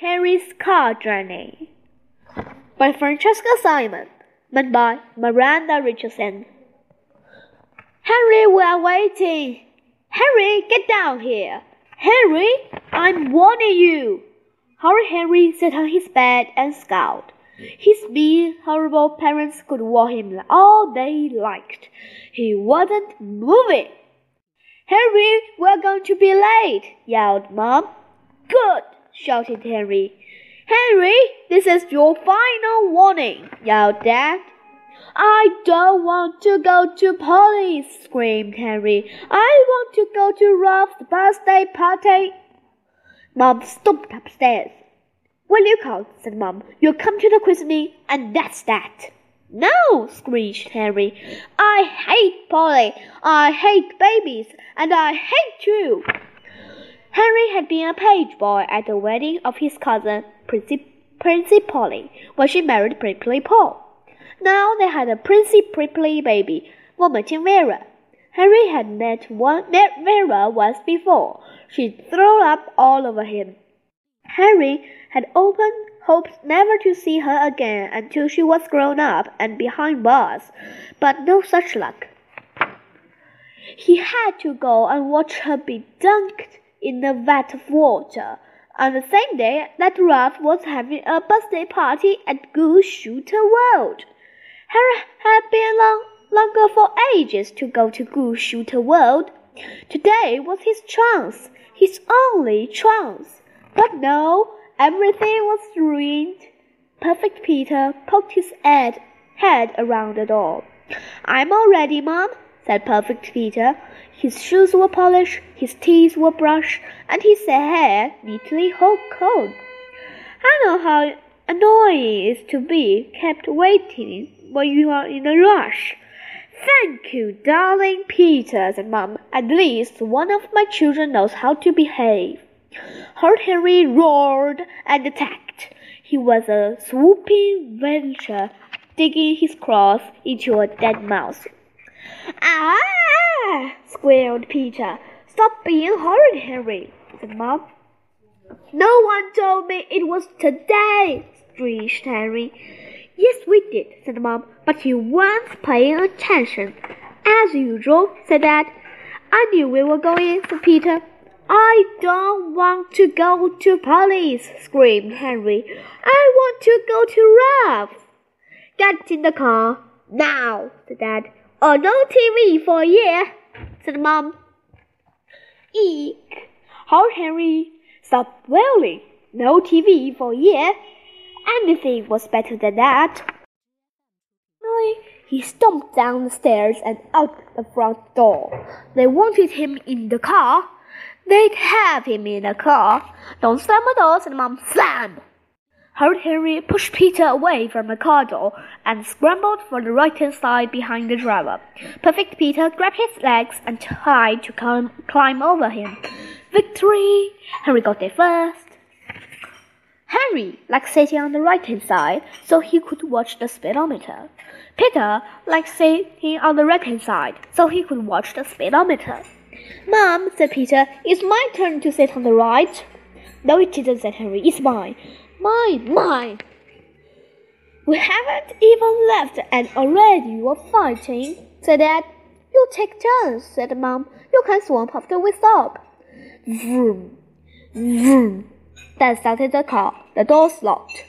Henry's Car Journey by Francesca Simon, read by Miranda Richardson. Harry, we are waiting. Harry, get down here. Harry, I'm warning you. Hurry, Harry sat on his bed and scowled. His mean, horrible parents could warn him all they liked. He wasn't moving. Harry, we're going to be late, yelled Mom. Good, shouted Henry. Henry, this is your final warning, yelled Dad. I don't want to go to Polly's, screamed Henry. I want to go to Ralph's birthday party. Mom stomped upstairs. Will you come? said Mom. You'll come to the christening, and that's that. No, screeched Henry. I hate Polly. I hate babies, and I hate you. Henry had been a page boy at the wedding of his cousin, Prissy, Prissy Polly, when she married Prickly Paul. Now they had a Prissy Prickly baby, vomiting Vera. Henry had met, one, met Vera once before. She threw up all over him. Henry had open hopes never to see her again until she was grown up and behind bars, but no such luck. He had to go and watch her be dunked in a vat of water on the same day that Ralph was having a birthday party at Goo-Shooter World. Harry had been long, longer for ages to go to Goo-Shooter World. Today was his chance, his only chance. But no, everything was ruined. Perfect Peter poked his head, head around the door. I'm all ready, Mom, said Perfect Peter. His shoes were polished, his teeth were brushed, and his hair neatly combed. I know how annoying it is to be kept waiting when you are in a rush. Thank you, darling Peter, said Mum. At least one of my children knows how to behave. Horrid Henry roared and attacked. He was a swooping vulture, digging his claws into a dead mouse. Ah! squealed Peter. Stop being horrid, Henry, said Mom. No one told me it was today, screeched Henry. Yes, we did, said Mom, but you weren't paying attention. As usual, said Dad. I knew we were going, said Peter. I don't want to go to Polly's, screamed Henry. I want to go to Ralph's. Get in the car, now, said Dad. Or no TV for a year, said Mom. Eek! Horrid Henry stop wailing. No TV for a year. Anything was better than that. Finally, he stomped down the stairs and out the front door. They wanted him in the car. They'd have him in the car. Don't slam the door, said Mom. Slam! Horrid Henry pushed Peter away from the car door and scrambled for the right hand side behind the driver. Perfect Peter grabbed his legs and tried to climb, climb over him. Victory! Henry got there first. Henry liked sitting on the right hand side so he could watch the speedometer. Peter liked sitting on the left hand side so he could watch the speedometer. Mom, said Peter, it's my turn to sit on the right. No, it isn't, said Henry. It's mine. Mine, mine. We haven't even left and already you're fighting, said Dad. You take turns, said Mom. You can swamp after we stop. Vroom, vroom. Dad started the car. The doors locked.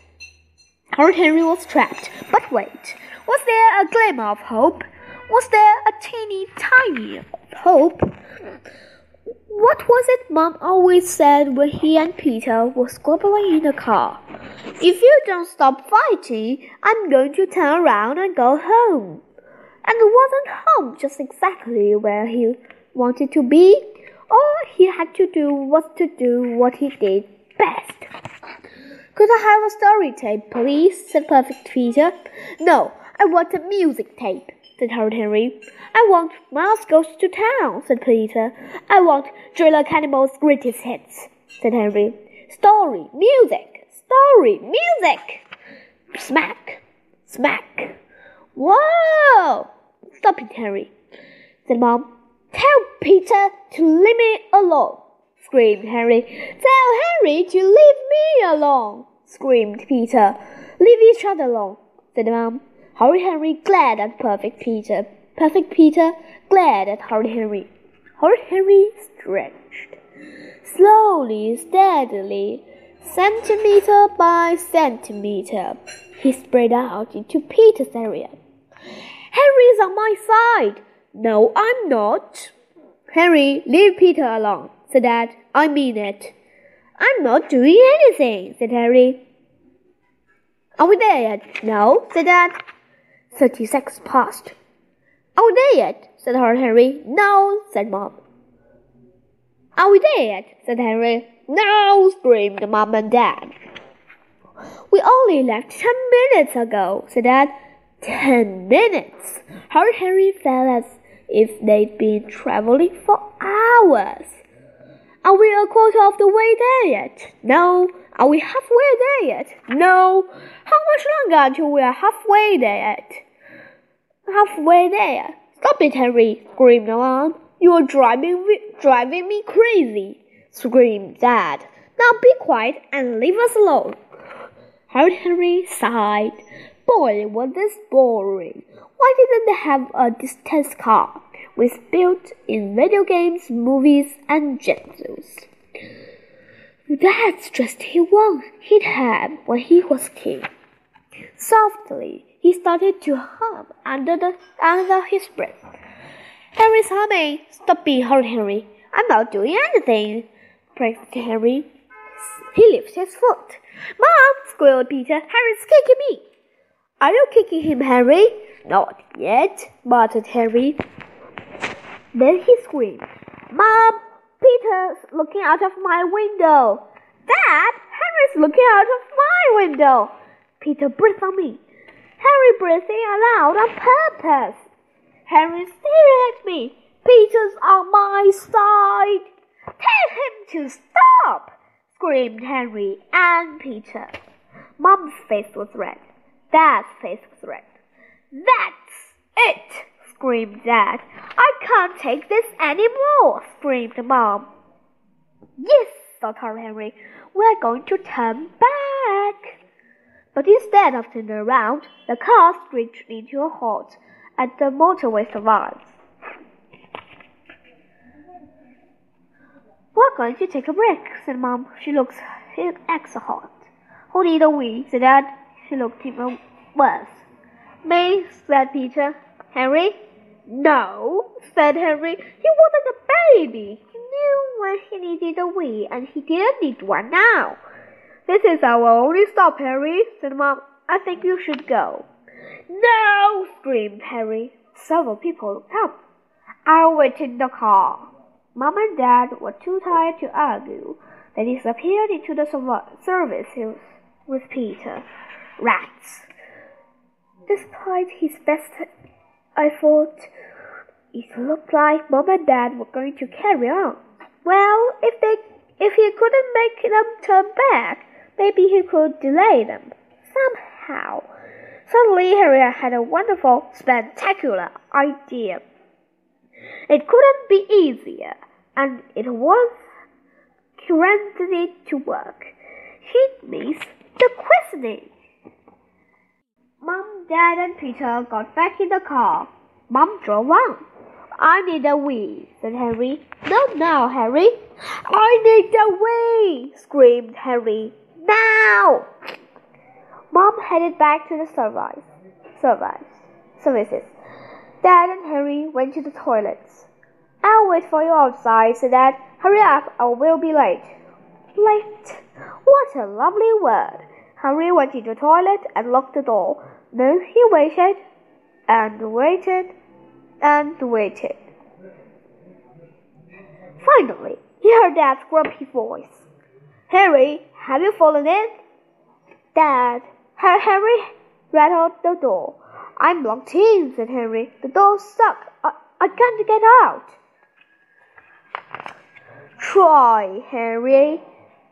Horrid Henry was trapped. But wait, was there a glimmer of hope? Was there a teeny tiny hope? What was it Mom always said when he and Peter were squabbling in the car? If you don't stop fighting, I'm going to turn around and go home. And wasn't home just exactly where he wanted to be? All he had to do was to do what he did best. Could I have a story tape, please? said Perfect Peter. No, I want a music tape, said Horrid Henry. I want Mouse Goes to Town, said Peter. I want Driller Cannibal's Greatest Hits, said Henry. Story, music, story, music. Smack, smack. Whoa! Stop it, Henry, said Mom. Tell Peter to leave me alone. screamed Henry. Tell Henry to leave me alone, screamed Peter. Leave each other alone, said Mom. Horrid Henry glared at Perfect Peter. Perfect Peter glared at Horrid Henry. Horrid Henry stretched. Slowly, steadily, centimeter by centimeter, he spread out into Peter's area. Henry's on my side. No, I'm not. Henry, leave Peter alone, said Dad. I mean it. I'm not doing anything, said Harry. Are we there yet? No, said Dad. Thirty seconds passed. Are we there yet? said Harry. No, said Mom. Are we there yet? said Henry. No, screamed Mom and Dad. We only left ten minutes ago, said Dad. Ten minutes. Horrid Henry felt as if they'd been traveling for hours. Are we a quarter of the way there yet? No. Are we halfway there yet? No. How much longer until we are halfway there yet? Halfway there. Stop it, Henry, screamed Mom. You're driving me, driving me crazy, screamed Dad. Now be quiet and leave us alone. Horrid Henry sighed. Boy, was this boring. Why didn't they have a distance car with built-in video games, movies, and jetsuits? That's just what he'd have when he was king. Softly, he started to hum under the under his breath. Henry's humming. Stop being hurt, Henry. I'm not doing anything, praised Henry. He lifted his foot. Mom, squealed Peter. Harry's kicking me. Are you kicking him, Harry? Not yet, muttered Harry. Then he screamed, Mom, Peter's looking out of my window. Dad, Harry's looking out of my window. Peter breathed on me. Harry breathing aloud on purpose. Harry staring at me. Peter's on my side. Tell him to stop, screamed Henry and Peter. Mom's face was red. Dad's face was red. That's it, screamed Dad. I can't take this any more, screamed Mom. Yes, thought Henry, we're going to turn back. But instead of turning around, the car screeched into a halt at the motorway survives. We're going to take a break, said Mom. She looks extra hot. Who need a wee? said Dad. She looked even worse. Me, said Peter. Henry? No, said Henry. He wasn't a baby. He knew when he needed a wee, and he didn't need one now. This is our only stop, Harry, said Mom. I think you should go. No! screamed Harry. Several people looked up. I'll wait in the car. Mom and Dad were too tired to argue. They disappeared into the service with Peter. Rats. Despite his best effort, it looked like Mom and Dad were going to carry on. Well, if they if he couldn't make them turn back, maybe he could delay them somehow. Suddenly, Harry had a wonderful, spectacular idea. It couldn't be easier, and it was guaranteed to work. He missed the questioning. Mom, Dad, and Peter got back in the car. Mom drove on. I need a wee, said Harry. Not now, Harry. I need a wee, screamed Harry. Now! Mom headed back to the service, service, services. Dad and Harry went to the toilets. I'll wait for you outside, said Dad. Hurry up, I will be late. Late? What a lovely word. Harry went to the toilet and locked the door. Then he waited and waited and waited. Finally, he heard Dad's grumpy voice. Harry, have you fallen in? Dad, Harry rattled the door. I'm locked in, said Henry. The door's stuck. I, I can't get out. Try, Harry,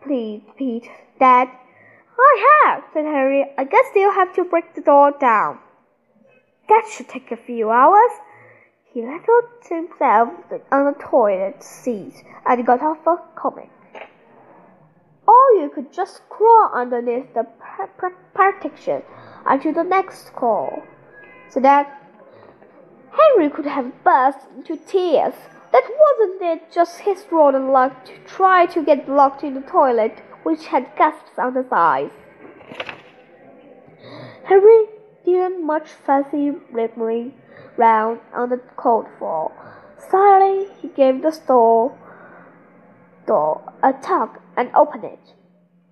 pleased Pete. Dad, I have, said Harry. I guess they'll have to break the door down. That should take a few hours. He settled himself on the toilet seat and got off a comic. Or you could just crawl underneath the partition until the next call, so that Henry could have burst into tears. That wasn't it just his rotten luck to try to get locked in the toilet, which had gasps on the sides. Henry didn't much fancy rippling round on the cold floor. Suddenly, he gave the store door a tug and opened it.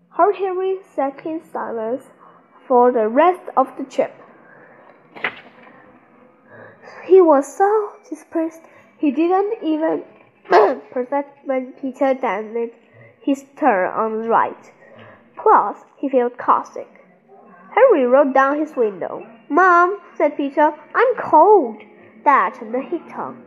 Horrid Henry sat in silence for the rest of the trip. He was so distressed he didn't even perceive when Peter danced his turn on the right. Plus, he felt caustic. Henry rolled down his window. Mom, said Peter, I'm cold. That turned the heat on.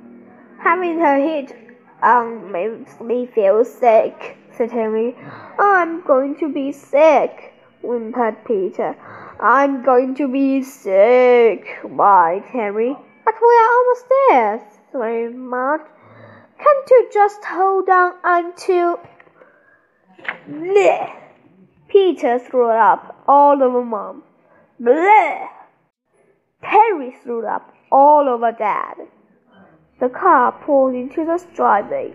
Having the heat Um, on makes me feel sick, said Henry. I'm going to be sick, whimpered Peter. I'm going to be sick, cried Henry. But we're almost there, exclaimed Maud. Can't you just hold on until... Bleh! Peter threw up all over Mom. Bleh! Henry threw up all over Dad. The car pulled into the driveway.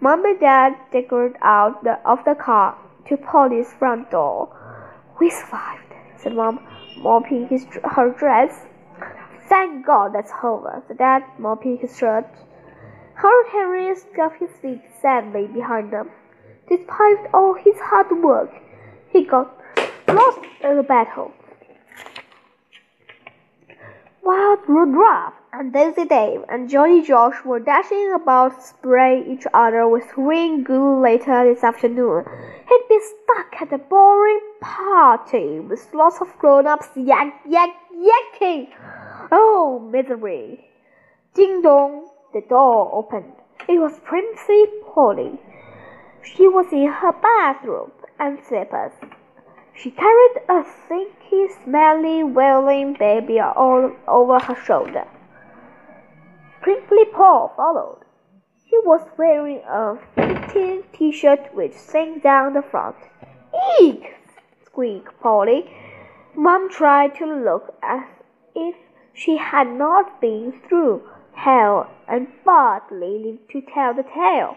Mom and Dad decorated out the, of the car to Polly's front door. We survived, said Mom, mopping his, her dress. Thank God that's over, said Dad, mopping his shirt. Horrid Henry scuffed his feet sadly behind them. Despite all his hard work, he got lost in the battle. Wild Rudolph and Dizzy Dave and Jolly Josh were dashing about spraying each other with green goo later this afternoon. He'd been stuck at a boring party with lots of grown-ups yak yak yakking. Oh, misery! Ding dong! The door opened. It was Prissy Polly. She was in her bathrobe and slippers. She carried a stinky, smelly, wailing baby all over her shoulder. Prickly Paw followed. He was wearing a fitting t-shirt which sank down the front. Eek! squeaked Polly. Mom tried to look as if she had not been through hell and badly lived to tell the tale.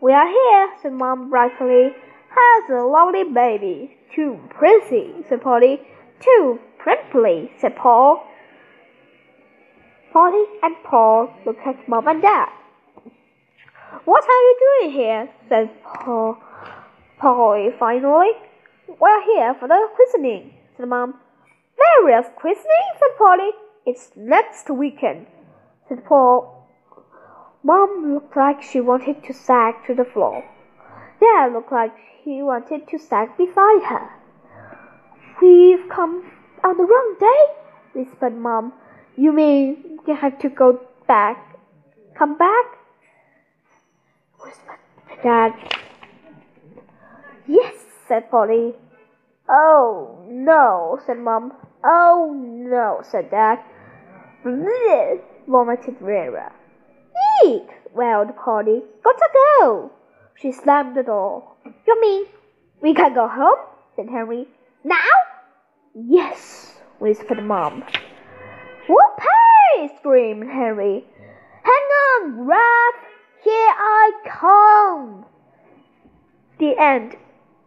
We are here, said Mom brightly. Has a lovely baby. Too pretty, said Polly. Too primply, said Paul. Polly and Paul looked at Mom and Dad. What are you doing here? said Paul. Polly finally. We're here for the christening, said Mom. Maria's christening, said Polly. It's next weekend, said Paul. Mom looked like she wanted to sag to the floor. Dad looked like he wanted to sag beside her. We've come on the wrong day, whispered Mom. You mean have to go back? Come back? whispered Dad. Yes, said Polly. Oh, no, said Mom. Oh, no, said Dad. Bleh, vomited Vera. Eek, wailed Polly. Gotta go. She slammed the door. You mean we can go home? said Henry. Now? Yes, whispered Mom. Whoopee! screamed Henry. Hang on, Ralph! Here I come! The end.